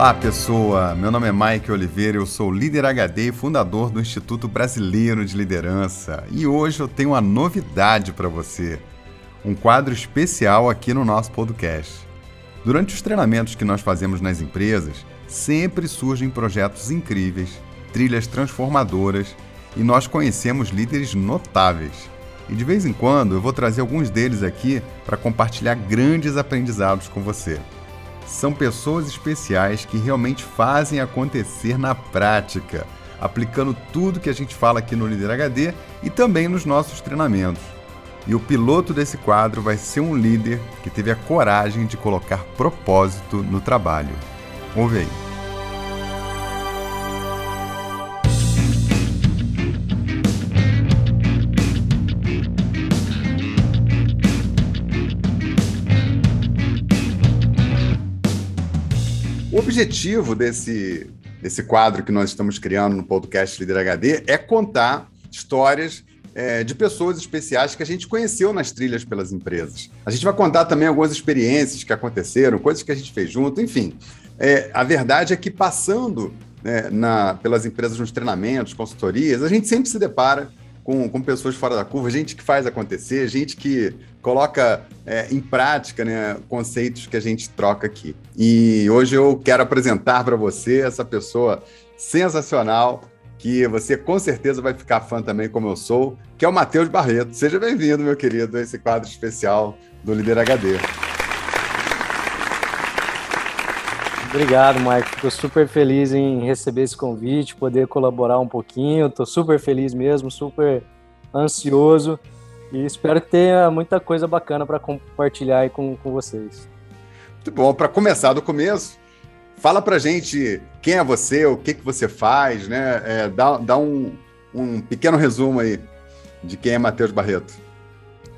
Olá, pessoa! Meu nome é Mike Oliveira, eu sou líder HD e fundador do Instituto Brasileiro de Liderança. E hoje eu tenho uma novidade para você: um quadro especial aqui no nosso podcast. Durante os treinamentos que nós fazemos nas empresas, sempre surgem projetos incríveis, trilhas transformadoras e nós conhecemos líderes notáveis. E de vez em quando eu vou trazer alguns deles aqui para compartilhar grandes aprendizados com você são pessoas especiais que realmente fazem acontecer na prática, aplicando tudo que a gente fala aqui no Líder HD e também nos nossos treinamentos. E o piloto desse quadro vai ser um líder que teve a coragem de colocar propósito no trabalho. Ouve aí. Objetivo desse, desse quadro que nós estamos criando no podcast Líder HD é contar histórias é, de pessoas especiais que a gente conheceu nas trilhas pelas empresas. A gente vai contar também algumas experiências que aconteceram, coisas que a gente fez junto, enfim. É, a verdade é que passando né, na, pelas empresas nos treinamentos, consultorias, a gente sempre se depara com, com pessoas fora da curva, gente que faz acontecer, gente que coloca é, em prática né, conceitos que a gente troca aqui. E hoje eu quero apresentar para você essa pessoa sensacional, que você com certeza vai ficar fã também, como eu sou, que é o Matheus Barreto. Seja bem-vindo, meu querido, a esse quadro especial do Líder HD. Obrigado, Mike. Estou super feliz em receber esse convite, poder colaborar um pouquinho. Estou super feliz mesmo, super ansioso e espero que tenha muita coisa bacana para compartilhar aí com, com vocês. Muito bom. Para começar do começo, fala para gente quem é você, o que, que você faz, né? É, dá dá um, um pequeno resumo aí de quem é Matheus Barreto.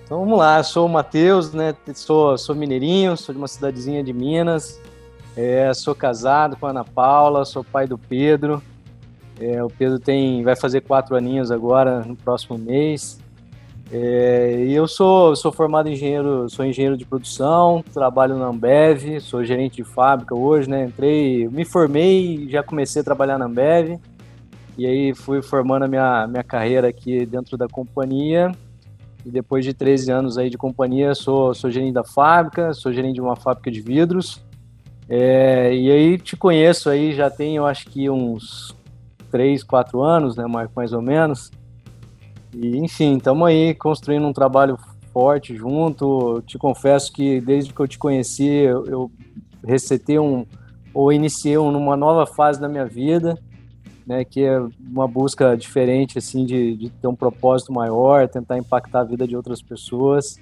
Então vamos lá, eu sou o Matheus, né? Sou, sou mineirinho, sou de uma cidadezinha de Minas, é, sou casado com a Ana Paula, sou pai do Pedro. É, o Pedro tem, vai fazer quatro aninhos agora no próximo mês. É, e eu sou, sou formado engenheiro, sou engenheiro de produção, trabalho na Ambev, sou gerente de fábrica hoje, né? Entrei, me formei, já comecei a trabalhar na Ambev. E aí fui formando a minha, minha carreira aqui dentro da companhia. E depois de 13 anos aí de companhia, sou, sou gerente da fábrica, sou gerente de uma fábrica de vidros. É, e aí te conheço aí, já tem, eu acho que uns 3, 4 anos, né, Marco, mais ou menos. E, enfim, estamos aí construindo um trabalho forte junto. Te confesso que desde que eu te conheci, eu, eu recetei um, ou iniciei uma nova fase da minha vida, né, que é uma busca diferente, assim, de, de ter um propósito maior, tentar impactar a vida de outras pessoas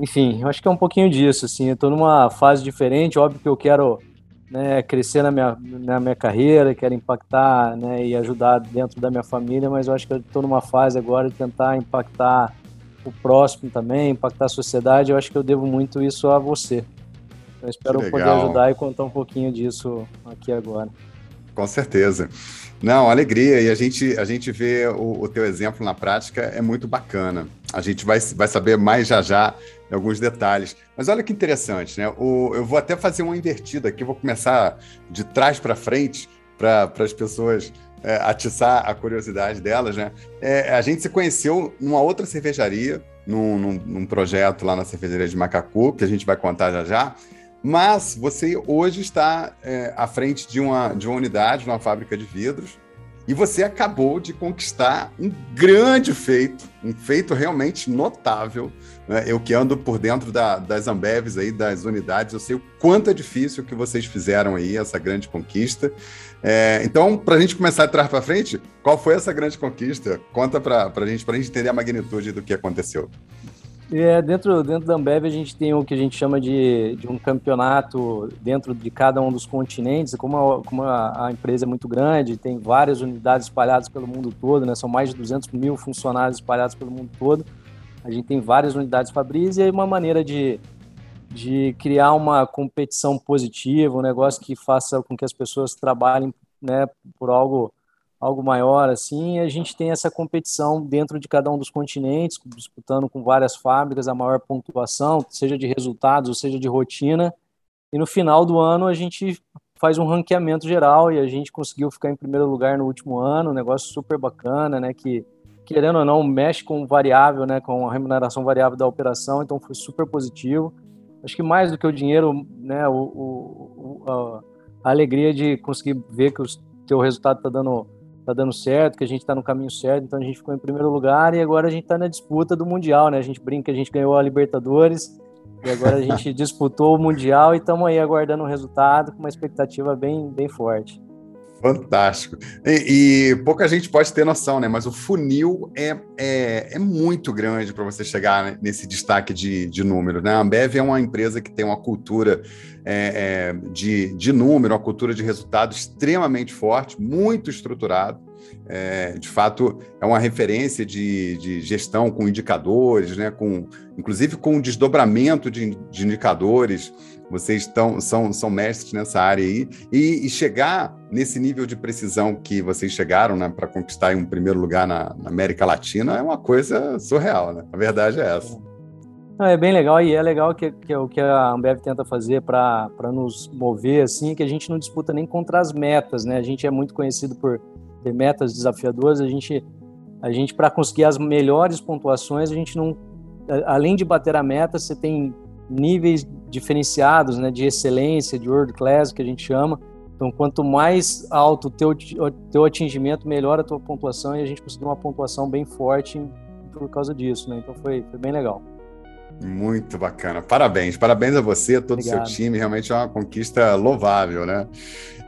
enfim, eu acho que é um pouquinho disso, assim, eu tô numa fase diferente, óbvio que eu quero né, crescer na minha, na minha carreira, quero impactar né, e ajudar dentro da minha família, mas eu acho que eu estou numa fase agora de tentar impactar o próximo também, impactar a sociedade, eu acho que eu devo muito isso a você. Eu espero poder ajudar e contar um pouquinho disso aqui agora. Com certeza. Não, alegria. E a gente, a gente vê o, o teu exemplo na prática é muito bacana. A gente vai, vai saber mais já já alguns detalhes. Mas olha que interessante, né? O, eu vou até fazer uma invertida aqui, vou começar de trás para frente para as pessoas é, atiçar a curiosidade delas, né? É, a gente se conheceu numa outra cervejaria, num, num, num projeto lá na cervejaria de Macacu, que a gente vai contar já já. Mas você hoje está é, à frente de uma, de uma unidade, de uma fábrica de vidros, e você acabou de conquistar um grande feito, um feito realmente notável. Né? Eu que ando por dentro da, das Ambevs aí, das unidades, eu sei o quanto é difícil que vocês fizeram aí, essa grande conquista. É, então, para a gente começar de trás para frente, qual foi essa grande conquista? Conta para a gente, para a gente entender a magnitude do que aconteceu. É, dentro, dentro da Ambev a gente tem o que a gente chama de, de um campeonato dentro de cada um dos continentes. Como, a, como a, a, empresa é muito grande, tem várias unidades espalhadas pelo mundo todo, né? são mais de 200 mil funcionários espalhados pelo mundo todo. A gente tem várias unidades Fabris e aí uma maneira de, de criar uma competição positiva, um negócio que faça com que as pessoas trabalhem né, por algo algo maior assim, a gente tem essa competição dentro de cada um dos continentes, disputando com várias fábricas a maior pontuação, seja de resultados ou seja de rotina. E no final do ano a gente faz um ranqueamento geral e a gente conseguiu ficar em primeiro lugar no último ano, um negócio super bacana, né? Que querendo ou não mexe com variável, né? Com a remuneração variável da operação, então foi super positivo. Acho que mais do que o dinheiro, né? O, o a, alegria de conseguir ver que o teu resultado está dando tá dando certo, que a gente está no caminho certo, então a gente ficou em primeiro lugar e agora a gente está na disputa do mundial, né? A gente brinca, a gente ganhou a Libertadores e agora a gente disputou o Mundial e estamos aí aguardando o resultado com uma expectativa bem, bem forte. Fantástico. E, e, pouca gente pode ter noção, né? Mas o funil é, é, é muito grande para você chegar nesse destaque de, de número, né? A Ambev é uma empresa que tem uma cultura é, é, de, de número, uma cultura de resultado extremamente forte, muito estruturado. É, de fato, é uma referência de, de, gestão com indicadores, né, com, inclusive com desdobramento de, de indicadores. Vocês estão, são, são mestres nessa área aí. E, e chegar nesse nível de precisão que vocês chegaram né, para conquistar um primeiro lugar na, na, América Latina é uma coisa surreal. Né? A verdade é essa. é bem legal e é legal que, que o que a Ambev tenta fazer para nos mover assim, que a gente não disputa nem contra as metas, né? A gente é muito conhecido por ter metas desafiadoras, a gente, a gente para conseguir as melhores pontuações, a gente não, além de bater a meta, você tem níveis diferenciados, né, de excelência, de world class, que a gente chama. Então, quanto mais alto o teu, teu atingimento, melhor a tua pontuação, e a gente conseguiu uma pontuação bem forte por causa disso, né? Então, foi, foi bem legal. Muito bacana. Parabéns, parabéns a você, todo o seu time. Realmente é uma conquista louvável, né?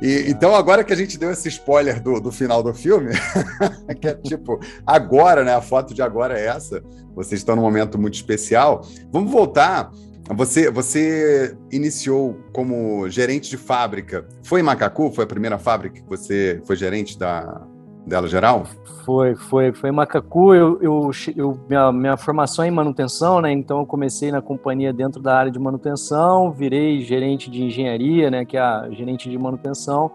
E, então, agora que a gente deu esse spoiler do, do final do filme, que é tipo, agora, né? A foto de agora é essa. Vocês estão num momento muito especial. Vamos voltar. Você, você iniciou como gerente de fábrica. Foi em Macacu? Foi a primeira fábrica que você foi gerente da, dela geral? Foi, foi, foi em Macacu. Eu, eu, eu, minha, minha formação é em manutenção, né? Então eu comecei na companhia dentro da área de manutenção, virei gerente de engenharia, né? Que é a gerente de manutenção.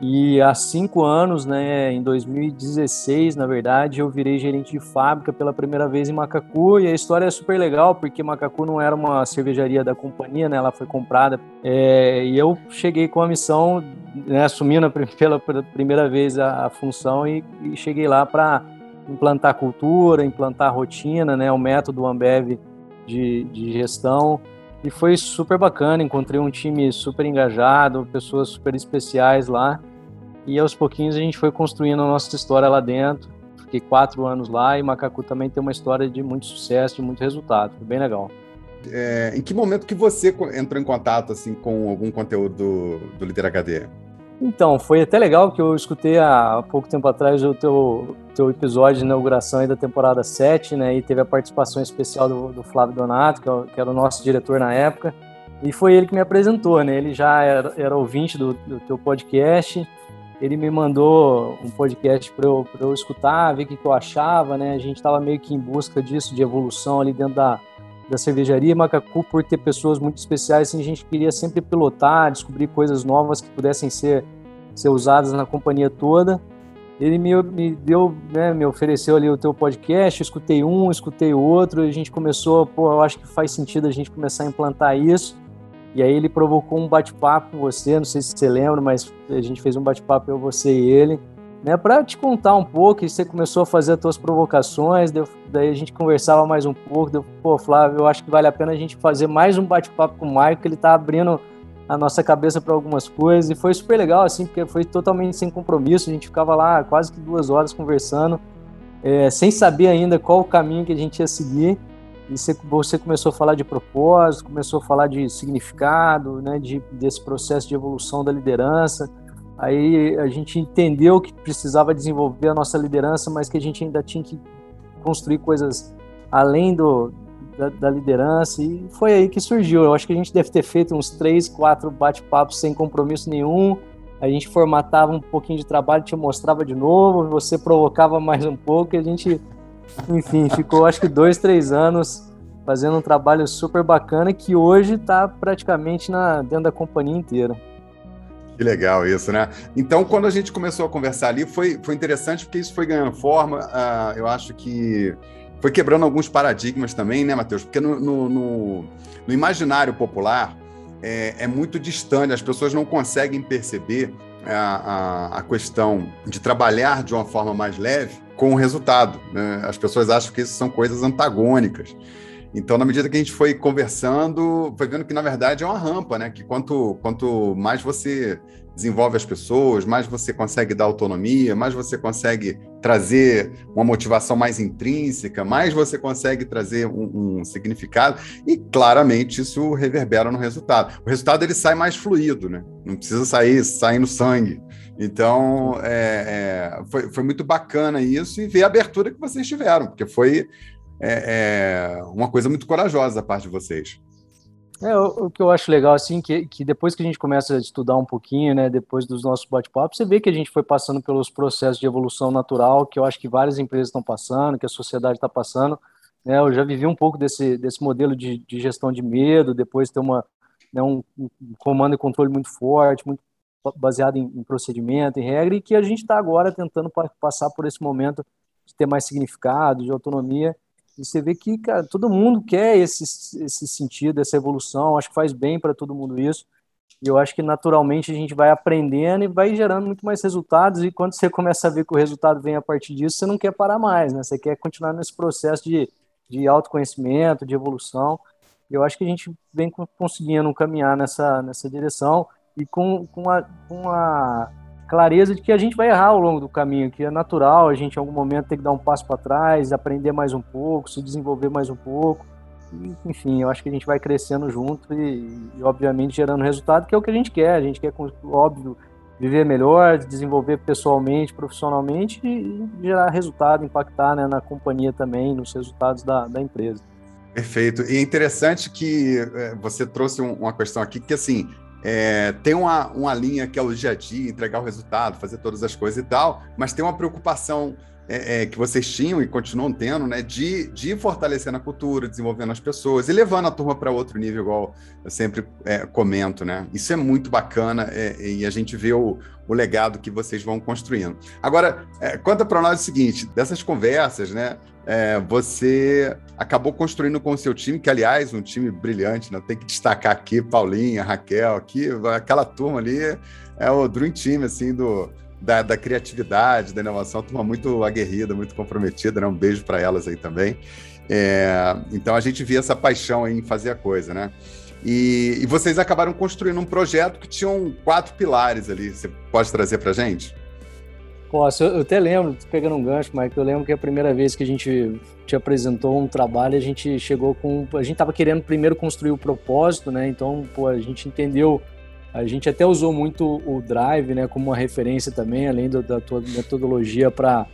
E há cinco anos, né, em 2016, na verdade, eu virei gerente de fábrica pela primeira vez em Macacu. E a história é super legal, porque Macacu não era uma cervejaria da companhia, né, ela foi comprada. É, e eu cheguei com a missão, né, assumindo pela, pela primeira vez a, a função e, e, cheguei lá para implantar cultura, implantar rotina, né, o método Ambev de, de gestão. E foi super bacana, encontrei um time super engajado, pessoas super especiais lá. E aos pouquinhos a gente foi construindo a nossa história lá dentro. Fiquei quatro anos lá e Macacu também tem uma história de muito sucesso, de muito resultado. Foi bem legal. É, em que momento que você entrou em contato assim com algum conteúdo do, do HD? Então, foi até legal que eu escutei há pouco tempo atrás o teu, teu episódio de inauguração da temporada 7, né? E teve a participação especial do, do Flávio Donato, que, é que, era o nosso diretor na época. E foi ele que me apresentou, né? Ele já era, era ouvinte do, do teu podcast. Ele me mandou um podcast para eu, eu escutar, ver o que, que eu achava, né? A gente estava meio que em busca disso, de evolução ali dentro da, da cervejaria Macacu por ter pessoas muito especiais, assim, a gente queria sempre pilotar, descobrir coisas novas que pudessem ser, ser usadas na companhia toda. Ele me, me deu, né, me ofereceu ali o teu podcast, escutei um, escutei outro, a gente começou, pô, eu acho que faz sentido a gente começar a implantar isso. E aí ele provocou um bate-papo com você, não sei se você lembra, mas a gente fez um bate-papo eu, você e ele né, para te contar um pouco, e você começou a fazer as suas provocações, daí a gente conversava mais um pouco, deu, pô, Flávio, eu acho que vale a pena a gente fazer mais um bate-papo com o Maicon, que ele está abrindo a nossa cabeça para algumas coisas, e foi super legal, assim, porque foi totalmente sem compromisso, a gente ficava lá quase que duas horas conversando, é, sem saber ainda qual o caminho que a gente ia seguir, e você, você começou a falar de propósito, começou a falar de significado, né, de, desse processo de evolução da liderança, Aí a gente entendeu que precisava desenvolver a nossa liderança, mas que a gente ainda tinha que construir coisas além do, da, da, liderança, e foi aí que surgiu. Eu acho que a gente deve ter feito uns três, quatro bate-papos sem compromisso nenhum. A gente formatava um pouquinho de trabalho, te mostrava de novo, você provocava mais um pouco, e a gente, enfim, ficou acho que dois, três anos fazendo um trabalho super bacana que hoje está praticamente na, dentro da companhia inteira. Que legal isso, né? Então, quando a gente começou a conversar ali, foi, foi interessante porque isso foi ganhando forma. Uh, eu acho que foi quebrando alguns paradigmas também, né, Matheus? Porque no, no, no, no imaginário popular, é, é muito distante, as pessoas não conseguem perceber a, a, a, questão de trabalhar de uma forma mais leve com o resultado. Né? As pessoas acham que isso são coisas antagônicas. Então, na medida que a gente foi conversando, foi vendo que, na verdade, é uma rampa, né? Que quanto, quanto mais você desenvolve as pessoas, mais você consegue dar autonomia, mais você consegue trazer uma motivação mais intrínseca, mais você consegue trazer um, um, significado e claramente isso reverbera no resultado. O resultado ele sai mais fluido, né? Não precisa sair saindo sangue. Então é, é, foi, foi muito bacana isso e ver a abertura que vocês tiveram, porque foi é, é uma coisa muito corajosa da parte de vocês. É, o, o, que eu acho legal, assim, que, que depois que a gente começa a estudar um pouquinho, né, depois dos nossos bate-papos, você vê que a gente foi passando pelos processos de evolução natural que eu acho que várias empresas estão passando, que a sociedade está passando. Né, eu já vivi um pouco desse, desse modelo de, de gestão de medo, depois ter uma, né, um, comando e controle muito forte, muito baseado em, em procedimento, em regra, e que a gente está agora tentando passar por esse momento de ter mais significado, de autonomia, e você vê que cara, todo mundo quer esse, esse sentido, essa evolução, acho que faz bem para todo mundo isso. E eu acho que naturalmente a gente vai aprendendo e vai gerando muito mais resultados. E quando você começa a ver que o resultado vem a partir disso, você não quer parar mais, né? Você quer continuar nesse processo de, de autoconhecimento, de evolução. E eu acho que a gente vem conseguindo caminhar nessa, nessa direção e com, com, a, com a clareza de que a gente vai errar ao longo do caminho, que é natural a gente em algum momento ter que dar um passo para trás, aprender mais um pouco, se desenvolver mais um pouco. Enfim, eu acho que a gente vai crescendo junto e, e, obviamente, gerando resultado, que é o que a gente quer. A gente quer, óbvio, viver melhor, desenvolver pessoalmente, profissionalmente e gerar resultado, impactar né, na companhia também, nos resultados da, da empresa. Perfeito. E é interessante que é, você trouxe uma questão aqui que, assim, é, tem uma, uma linha que é o dia a dia, entregar o resultado, fazer todas as coisas e tal, mas tem uma preocupação é, é, que vocês tinham e continuam tendo, né, de, de ir fortalecendo a cultura, desenvolvendo as pessoas e levando a turma para outro nível, igual eu sempre é, comento, né? Isso é muito bacana é, e a gente vê o, o legado que vocês vão construindo. Agora, é, conta para nós o seguinte: dessas conversas, né? É, você acabou construindo com o seu time, que aliás, um time brilhante, né? Tem que destacar aqui Paulinha, Raquel, aqui, aquela turma ali é o Dream Team, assim, do, da, da, criatividade, da inovação, uma turma muito aguerrida, muito comprometida, né? Um beijo para elas aí também. É, então a gente via essa paixão em fazer a coisa, né? E, e, vocês acabaram construindo um projeto que tinham quatro pilares ali. Você pode trazer para gente? Posso, eu até lembro, pegando um gancho, Mike, eu lembro que a primeira vez que a gente te apresentou um trabalho, a gente chegou com. A gente estava querendo primeiro construir o propósito, né? Então, pô, a gente entendeu a gente até usou muito o Drive né, como uma referência também, além do, da tua metodologia para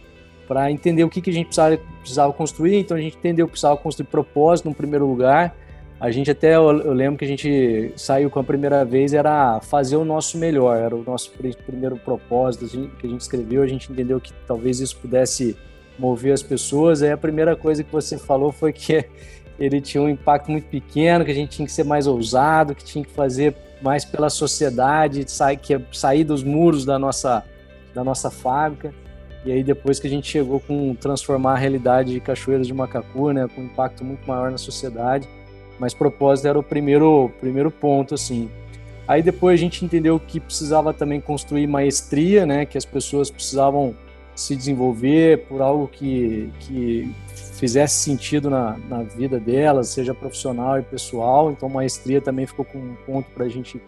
para entender o que, que a gente precisava, precisava construir. Então a gente entendeu que precisava construir propósito no primeiro lugar. A gente até, eu, eu, lembro que a gente saiu com a primeira vez, era fazer o nosso melhor, era o nosso primeiro propósito que a gente escreveu. A gente entendeu que talvez isso pudesse mover as pessoas. Aí a primeira coisa que você falou foi que ele tinha um impacto muito pequeno, que a gente tinha que ser mais ousado, que tinha que fazer mais pela sociedade, sair, que sair dos muros da nossa, da nossa fábrica. E aí depois que a gente chegou com transformar a realidade de Cachoeiras de Macacu, né, com um impacto muito maior na sociedade, mas propósito era o primeiro, primeiro ponto, assim. Aí depois a gente entendeu que precisava também construir maestria, né, que as pessoas precisavam se desenvolver por algo que, que fizesse sentido na, na vida delas, seja profissional e pessoal. Então, maestria também ficou com um ponto para a gente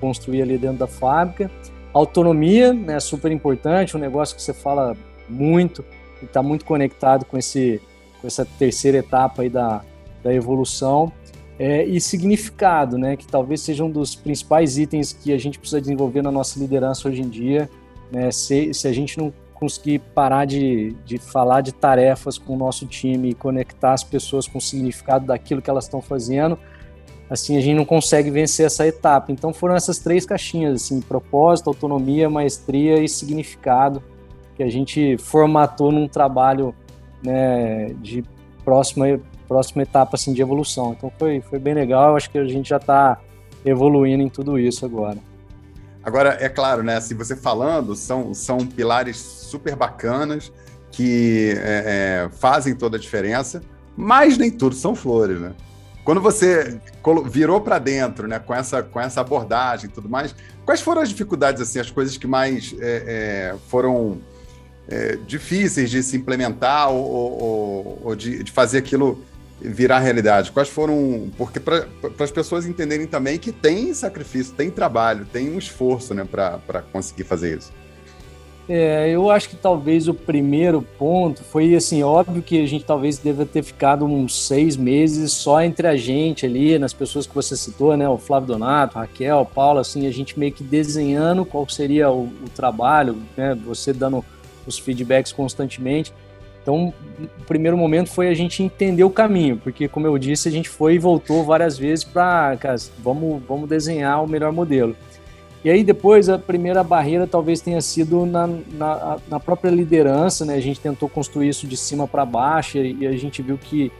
construir ali dentro da fábrica. Autonomia, né, super importante, um negócio que você fala muito e está muito conectado com, esse, com essa terceira etapa aí da, da evolução. É, e significado, né, que talvez seja um dos principais itens que a gente precisa desenvolver na nossa liderança hoje em dia. Né, se, se a gente não conseguir parar de, de falar de tarefas com o nosso time e conectar as pessoas com o significado daquilo que elas estão fazendo, assim, a gente não consegue vencer essa etapa. Então foram essas três caixinhas, assim, propósito, autonomia, maestria e significado, que a gente formatou num trabalho né, de próxima, próxima etapa assim, de evolução. Então foi, foi bem legal, eu acho que a gente já está evoluindo em tudo isso agora. Agora, é claro, né? Assim, você falando, são, são pilares super bacanas que é, é, fazem toda a diferença, mas nem tudo são flores, né? Quando você virou para dentro, né, com essa, com essa abordagem e tudo mais, quais foram as dificuldades, assim, as coisas que mais é, é, foram é, difíceis de se implementar ou, ou, ou de, de, fazer aquilo virar realidade? Quais foram. Porque para as pessoas entenderem também que tem sacrifício, tem trabalho, tem um esforço né, para conseguir fazer isso. É, eu acho que talvez o primeiro ponto foi assim, óbvio que a gente talvez deva ter ficado uns seis meses só entre a gente ali, nas pessoas que você citou, né? O Flávio Donato, Raquel, Paula, assim, a gente meio que desenhando qual seria o, o trabalho, né? Você dando os feedbacks constantemente. Então, o primeiro momento foi a gente entender o caminho, porque, como eu disse, a gente foi e voltou várias vezes para, vamos, vamos desenhar o melhor modelo. E aí depois a primeira barreira talvez tenha sido na, na, na própria liderança, né? A gente tentou construir isso de cima para baixo e a gente viu que,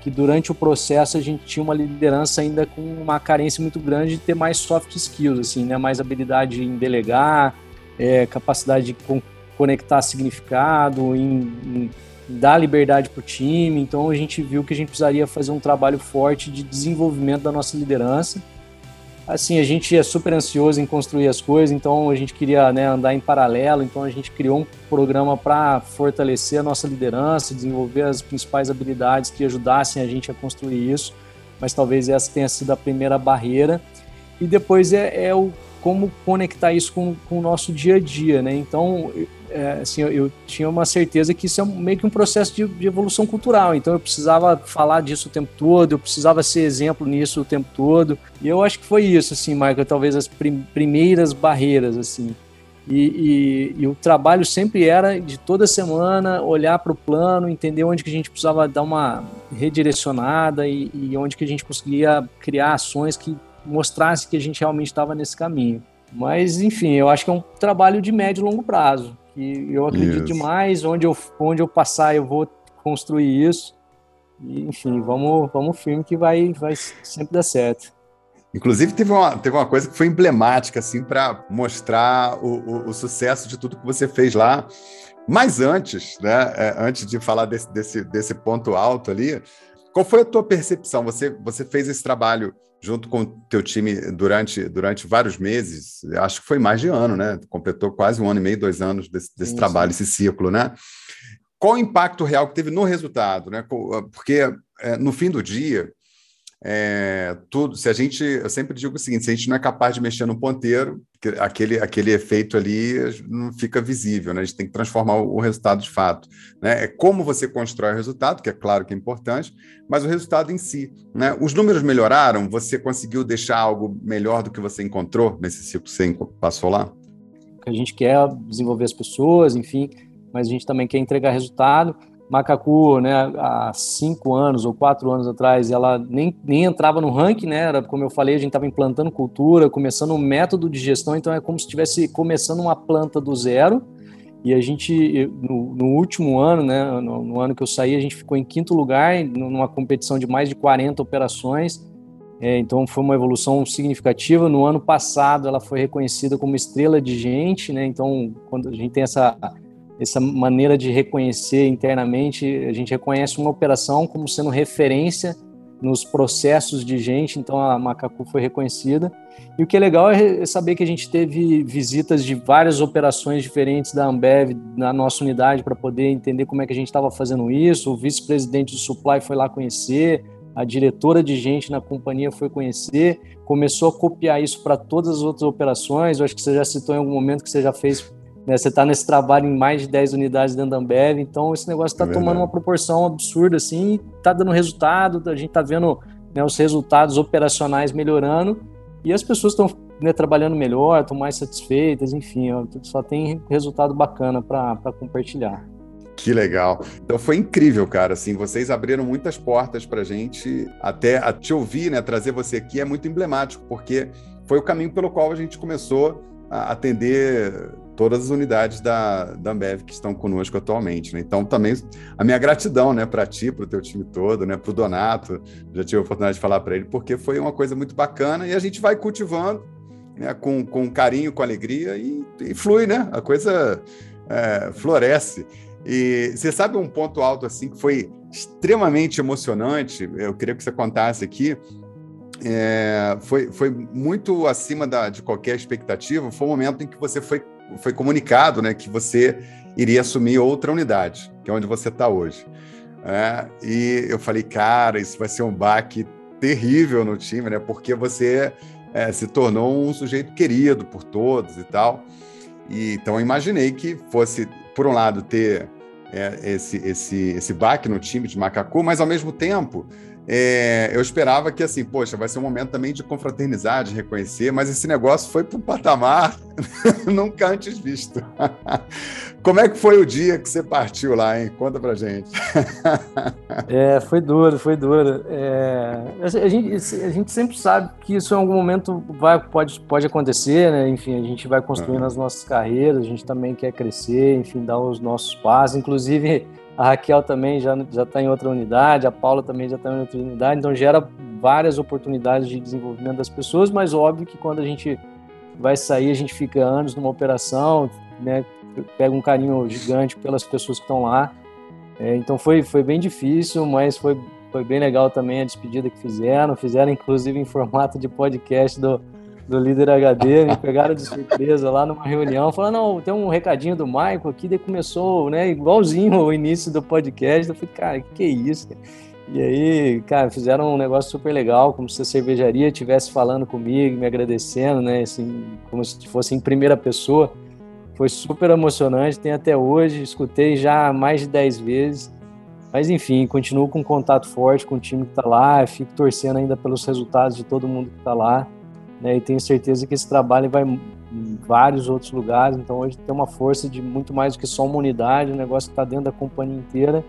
que durante o processo a gente tinha uma liderança ainda com uma carência muito grande de ter mais soft skills, assim, né? Mais habilidade em delegar, é, capacidade de conectar significado, em, em dar liberdade para o time. Então a gente viu que a gente precisaria fazer um trabalho forte de desenvolvimento da nossa liderança assim, a gente é super ansioso em construir as coisas, então a gente queria né, andar em paralelo, então a gente criou um programa para fortalecer a nossa liderança, desenvolver as principais habilidades que ajudassem a gente a construir isso, mas talvez essa tenha sido a primeira barreira. E depois é, é o como conectar isso com, com o nosso dia a dia, né? Então, é, assim, eu, eu, tinha uma certeza que isso é meio que um processo de, de, evolução cultural. Então eu precisava falar disso o tempo todo, eu precisava ser exemplo nisso o tempo todo. E eu acho que foi isso, assim, Michael, talvez as prim primeiras barreiras, assim. E, e, e, o trabalho sempre era de toda semana olhar para o plano, entender onde que a gente precisava dar uma redirecionada e, e onde que a gente conseguia criar ações que mostrasse que a gente realmente estava nesse caminho. Mas, enfim, eu acho que é um trabalho de médio e longo prazo que eu acredito isso. demais. Onde eu, onde eu passar, eu vou construir isso. E, enfim, vamos, vamos firme que vai, vai sempre dar certo. Inclusive, teve uma, teve uma coisa que foi emblemática, assim, para mostrar o, o, o, sucesso de tudo que você fez lá. Mas antes, né, é, antes de falar desse, desse, desse ponto alto ali, qual foi a tua percepção? Você, você fez esse trabalho junto com o teu time durante, durante vários meses, acho que foi mais de ano, né? Completou quase um ano e meio, dois anos desse, desse trabalho, esse ciclo, né? Qual o impacto real que teve no resultado, né? Porque é, no fim do dia, é, tudo, se a gente, eu sempre digo o seguinte, se a gente não é capaz de mexer no ponteiro, aquele, aquele efeito ali não fica visível, né? A gente tem que transformar o, resultado de fato, né? É como você constrói o resultado, que é claro que é importante, mas o resultado em si, né? Os números melhoraram, você conseguiu deixar algo melhor do que você encontrou nesse ciclo que você passou lá? A gente quer desenvolver as pessoas, enfim, mas a gente também quer entregar resultado. Macacu, né, há cinco anos ou quatro anos atrás, ela nem, nem entrava no ranking, né? Era, como eu falei, a gente estava implantando cultura, começando um método de gestão, então é como se estivesse começando uma planta do zero. E a gente, no, no último ano, né, no, no, ano que eu saí, a gente ficou em quinto lugar, numa competição de mais de 40 operações. É, então foi uma evolução significativa. No ano passado, ela foi reconhecida como estrela de gente, né? Então, quando a gente tem essa essa maneira de reconhecer internamente, a gente reconhece uma operação como sendo referência nos processos de gente, então a Macacu foi reconhecida. E o que é legal é saber que a gente teve visitas de várias operações diferentes da Ambev na nossa unidade para poder entender como é que a gente estava fazendo isso. O vice-presidente do Supply foi lá conhecer, a diretora de gente na companhia foi conhecer, começou a copiar isso para todas as outras operações. Eu acho que você já citou em algum momento que você já fez né? Você está nesse trabalho em mais de 10 unidades dentro da Ambev, então esse negócio está é tomando uma proporção absurda, assim, está dando resultado, a gente está vendo né, os resultados operacionais melhorando e as pessoas estão né, trabalhando melhor, estão mais satisfeitas, enfim, ó, só tem resultado bacana para compartilhar. Que legal. Então foi incrível, cara. Assim, vocês abriram muitas portas para gente. Até a te ouvir, né? Trazer você aqui é muito emblemático, porque foi o caminho pelo qual a gente começou a atender todas as unidades da, da Ambev que estão conosco atualmente. Né? Então, também a minha gratidão né, para ti, para o teu time todo, né, para o Donato, já tive a oportunidade de falar para ele, porque foi uma coisa muito bacana e a gente vai cultivando né, com, com carinho, com alegria e, e flui, né? A coisa é, floresce. E você sabe um ponto alto assim que foi extremamente emocionante? Eu queria que você contasse aqui. É, foi, foi muito acima da, de qualquer expectativa. Foi o momento em que você foi, foi comunicado, né, que você iria assumir outra unidade, que é onde você está hoje. É, e eu falei, cara, isso vai ser um baque terrível no time, né? Porque você é, se tornou um sujeito querido por todos e tal. E, então eu imaginei que fosse, por um lado, ter é, esse, esse, esse baque no time de Macacu, mas ao mesmo tempo é, eu esperava que, assim, poxa, vai ser um momento também de confraternizar, de reconhecer, mas esse negócio foi para um patamar nunca antes visto. Como é que foi o dia que você partiu lá, hein? Conta pra gente. é, foi duro, foi duro. É, a, gente, a gente sempre sabe que isso em algum momento vai, pode, pode acontecer, né? Enfim, a gente vai construindo uhum. as nossas carreiras, a gente também quer crescer, enfim, dar os nossos passos. Inclusive, a Raquel também já já está em outra unidade, a Paula também já está em outra unidade, então gera várias oportunidades de desenvolvimento das pessoas, mas óbvio que quando a gente vai sair, a gente fica anos numa operação, né, pega um carinho gigante pelas pessoas que estão lá. É, então foi, foi bem difícil, mas foi, foi bem legal também a despedida que fizeram. Fizeram inclusive em formato de podcast do, do líder HD, me pegaram de surpresa lá numa reunião, falaram, não, tem um recadinho do Michael aqui, daí começou, né, igualzinho o início do podcast, eu falei, cara, que, é isso? E aí, cara, fizeram um negócio super legal, como se a cervejaria estivesse falando comigo, me agradecendo, né, assim, como se fosse em primeira pessoa, foi super emocionante, tem até hoje, escutei já mais de 10 vezes, mas enfim, continuo com contato forte com o time que está lá, fico torcendo ainda pelos resultados de todo mundo que está lá, né? E tenho certeza que esse trabalho vai em vários outros lugares. Então hoje tem uma força de muito mais do que só uma unidade, o negócio está dentro da companhia inteira.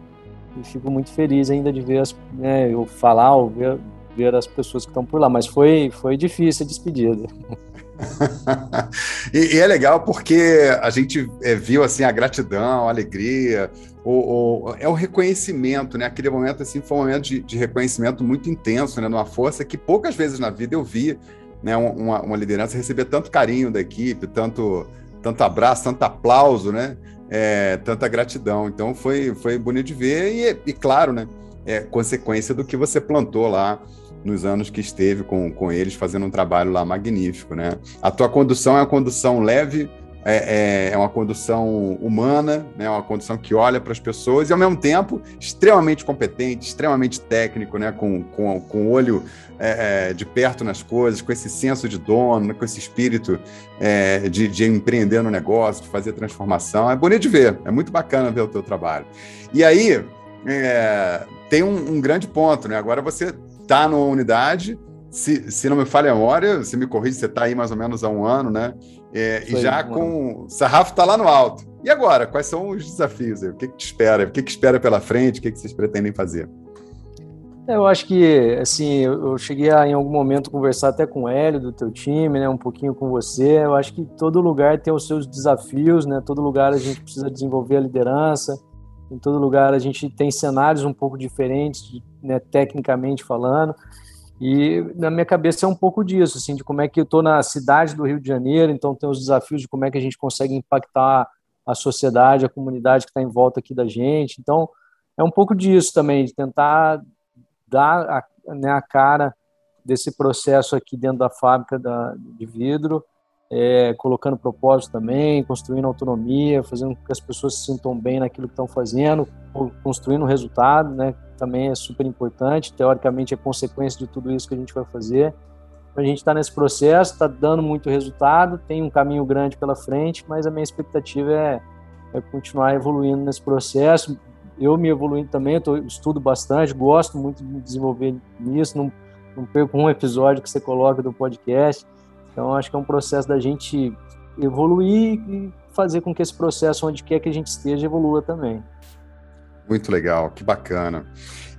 E fico muito feliz ainda de ver as, né, eu falar ou ver, ver as pessoas que estão por lá. Mas foi, foi difícil a despedida. e, e, é legal porque a gente é, viu assim a gratidão, a alegria, o, o, é o reconhecimento, né? Aquele momento assim foi um momento de, de reconhecimento muito intenso, né? Numa força que poucas vezes na vida eu vi né, uma, uma liderança receber tanto carinho da equipe, tanto, tanto abraço, tanto aplauso, né? É, tanta gratidão. Então foi, foi bonito de ver e, e, claro, né? É consequência do que você plantou lá nos anos que esteve com, com eles fazendo um trabalho lá magnífico, né? A tua condução é uma condução leve, é, é, é, uma condução humana, né, uma condução que olha para as pessoas e, ao mesmo tempo, extremamente competente, extremamente técnico, né, com, com, com olho é, é de perto nas coisas, com esse senso de dono, né, com esse espírito é, de, de empreender no negócio, de fazer transformação. É bonito de ver, é muito bacana ver o teu trabalho. E aí, é, tem um, um grande ponto, né? Agora você está numa unidade se, se não me falha a memória, você me corrige, você está aí mais ou menos há um ano, né? É, e já com. O sarrafo está lá no alto. E agora? Quais são os desafios? O que, que te espera? O que, que espera pela frente? O que, que vocês pretendem fazer? Eu acho que, assim, eu cheguei a, em algum momento, conversar até com o Hélio, do teu time, né, um pouquinho com você. Eu acho que todo lugar tem os seus desafios, né? Todo lugar a gente precisa desenvolver a liderança. Em todo lugar a gente tem cenários um pouco diferentes, né, tecnicamente falando. E na minha cabeça é um pouco disso, assim, de como é que eu estou na cidade do Rio de Janeiro, então tem os desafios de como é que a gente consegue impactar a sociedade, a comunidade que está em volta aqui da gente. Então é um pouco disso também, de tentar dar a, né, a cara desse processo aqui dentro da fábrica da, de vidro, é, colocando propósito também, construindo autonomia, fazendo com que as pessoas se sintam bem naquilo que estão fazendo, construindo resultado, né? Também é super importante. Teoricamente, é consequência de tudo isso que a gente vai fazer. A gente está nesse processo, está dando muito resultado, tem um caminho grande pela frente, mas a minha expectativa é, é continuar evoluindo nesse processo. Eu me evoluindo também, tô, estudo bastante, gosto muito de me desenvolver nisso, não, não perco um episódio que você coloca do podcast então, acho que é um processo da gente evoluir e fazer com que esse processo, onde quer que a gente esteja, evolua também. Muito legal, que bacana.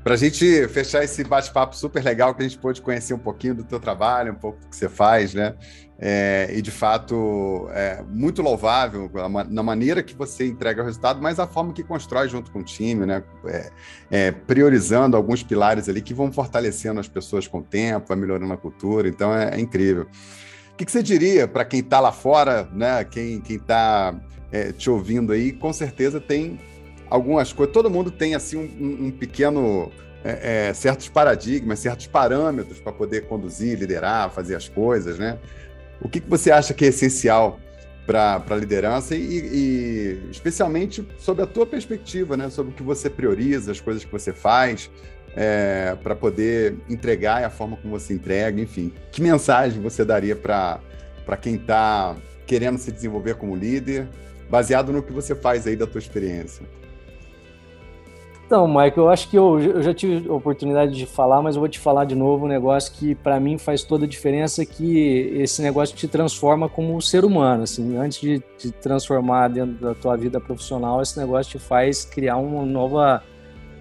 Para a gente fechar esse bate-papo super legal, que a gente pôde conhecer um pouquinho do teu trabalho, um pouco do que você faz, né? É, e de fato, é muito louvável na maneira que você entrega o resultado, mas a forma que constrói junto com o time, né? É, é, priorizando alguns pilares ali que vão fortalecendo as pessoas com o tempo, vai melhorando a cultura, então é, é incrível que, que você diria para quem está lá fora, né? Quem está é, te ouvindo aí, com certeza tem algumas coisas. Todo mundo tem assim um, um pequeno é, é, certos paradigmas, certos parâmetros para poder conduzir, liderar, fazer as coisas, né? O que, que você acha que é essencial para a liderança e, e, especialmente sobre a tua perspectiva, né? Sobre o que você prioriza, as coisas que você faz é, para poder entregar e a forma como você entrega, enfim. Que mensagem você daria para quem está querendo se desenvolver como líder, baseado no que você faz aí da tua experiência? Então, Michael, eu acho que eu, eu, já tive a oportunidade de falar, mas eu vou te falar de novo um negócio que para mim faz toda a diferença, que esse negócio te transforma como ser humano, assim, antes de te transformar dentro da tua vida profissional, esse negócio te faz criar uma nova,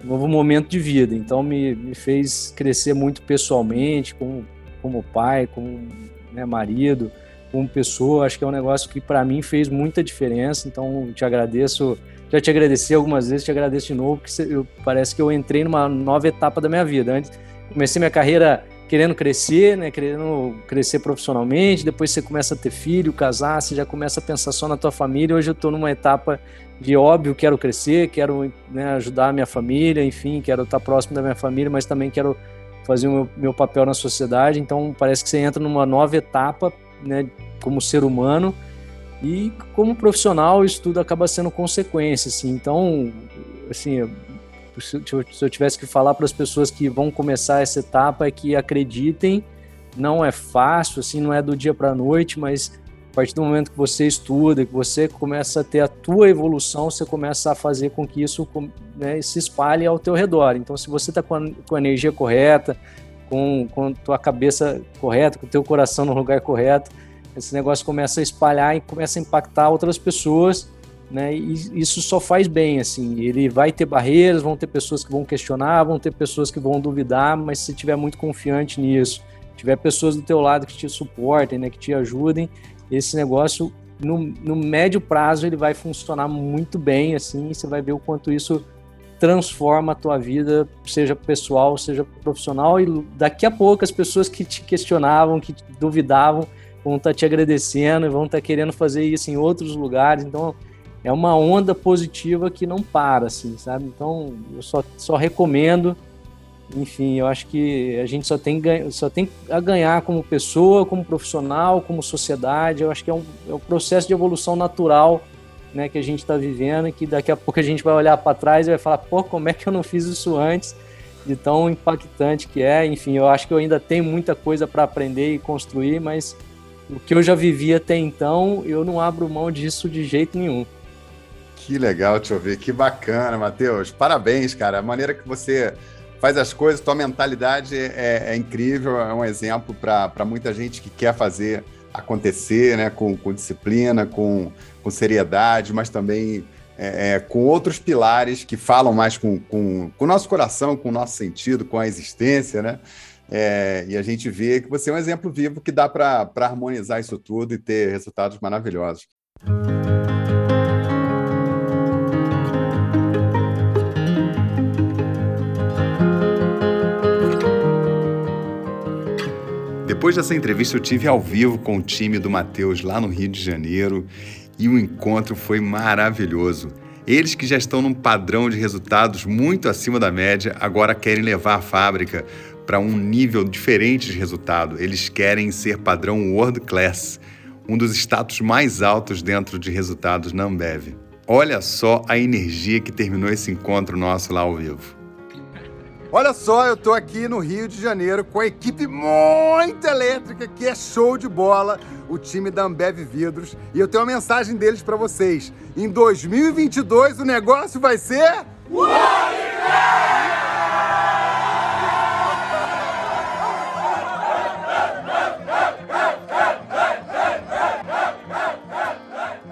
novo momento de vida. Então, me, me fez crescer muito pessoalmente, como, como pai, como né, marido, como pessoa. Acho que é um negócio que para mim fez muita diferença. Então, te agradeço já te agradeci algumas vezes, te agradeço de novo, porque eu, parece que eu entrei numa nova etapa da minha vida. Antes, comecei minha carreira querendo crescer, né, querendo crescer profissionalmente, depois você começa a ter filho, casar, você já começa a pensar só na tua família. Hoje eu estou numa etapa de óbvio, quero crescer, quero né, ajudar a minha família, enfim, quero estar próximo da minha família, mas também quero fazer o meu, meu papel na sociedade. Então parece que você entra numa nova etapa, né, como ser humano e como profissional, isso tudo acaba sendo consequência, assim. Então, assim, se eu tivesse que falar para as pessoas que vão começar essa etapa é que acreditem, não é fácil, assim, não é do dia para a noite, mas a partir do momento que você estuda, que você começa a ter a tua evolução, você começa a fazer com que isso né, se espalhe ao teu redor. Então, se você está com, com, a energia correta, com, com a tua cabeça correta, com o teu coração no lugar correto, esse negócio começa a espalhar e começa a impactar outras pessoas, né? E isso só faz bem, assim. Ele vai ter barreiras, vão ter pessoas que vão questionar, vão ter pessoas que vão duvidar, mas se tiver muito confiante nisso, tiver pessoas do teu lado que te suportem, né, que te ajudem, esse negócio no, no médio prazo ele vai funcionar muito bem, assim. você vai ver o quanto isso transforma a tua vida, seja pessoal, seja profissional, e daqui a pouco as pessoas que te questionavam, que te duvidavam, vão estar tá te agradecendo e vão estar tá querendo fazer isso em outros lugares. Então, é uma onda positiva que não para, assim, sabe? Então, eu só, só recomendo. Enfim, eu acho que a gente só tem, só tem a ganhar como pessoa, como profissional, como sociedade. Eu acho que é um, é um processo de evolução natural né, que a gente está vivendo e que daqui a pouco a gente vai olhar para trás e vai falar, pô, como é que eu não fiz isso antes? De tão impactante que é. Enfim, eu acho que eu ainda tenho muita coisa para aprender e construir, mas o que eu já vivi até então, eu não abro mão disso de jeito nenhum. Que legal te ouvir, que bacana, Matheus. Parabéns, cara. A maneira que você faz as coisas, tua mentalidade é, é incrível, é um exemplo para muita gente que quer fazer acontecer, né? Com, com disciplina, com, com seriedade, mas também é, é, com outros pilares que falam mais com, com, com o nosso coração, com o nosso sentido, com a existência, né? É, e a gente vê que você é um exemplo vivo que dá para harmonizar isso tudo e ter resultados maravilhosos. Depois dessa entrevista, eu tive ao vivo com o time do Matheus lá no Rio de Janeiro e o encontro foi maravilhoso. Eles que já estão num padrão de resultados muito acima da média, agora querem levar a fábrica para um nível diferente de resultado. Eles querem ser padrão world class, um dos status mais altos dentro de resultados na Ambev. Olha só a energia que terminou esse encontro nosso lá ao vivo. Olha só, eu tô aqui no Rio de Janeiro com a equipe muito elétrica que é show de bola, o time da Ambev Vidros, e eu tenho uma mensagem deles para vocês. Em 2022 o negócio vai ser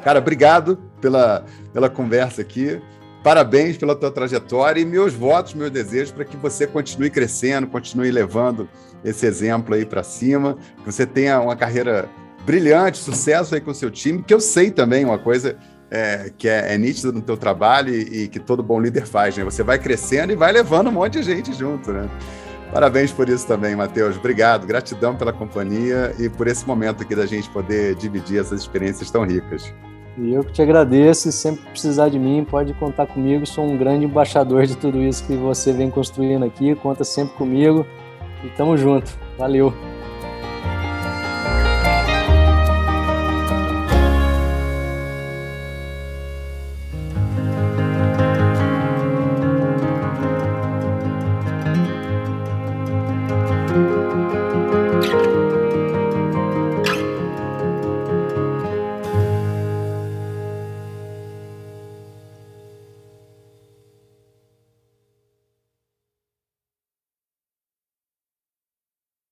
Cara, obrigado pela, pela conversa aqui. Parabéns pela tua trajetória e meus votos, meus desejos para que você continue crescendo, continue levando esse exemplo aí para cima, que você tenha uma carreira brilhante, sucesso aí com o seu time, que eu sei também uma coisa é, que é, é nítida no teu trabalho e, e, que todo bom líder faz, né? Você vai crescendo e vai levando um monte de gente junto, né? Parabéns por isso também, Matheus. Obrigado, gratidão pela companhia e por esse momento aqui da gente poder dividir essas experiências tão ricas. E eu que te agradeço sempre precisar de mim, pode contar comigo. Sou um grande embaixador de tudo isso que você vem construindo aqui. Conta sempre comigo. E tamo junto. Valeu.